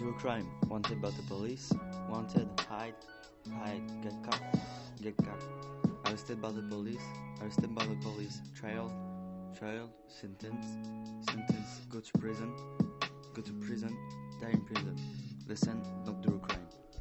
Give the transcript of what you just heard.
Do a crime. Wanted by the police. Wanted. Hide. Hide. Get caught. Get caught. Arrested by the police. Arrested by the police. Trial. Trial. Sentence. Sentence. Go to prison. Go to prison. Die in prison. Listen.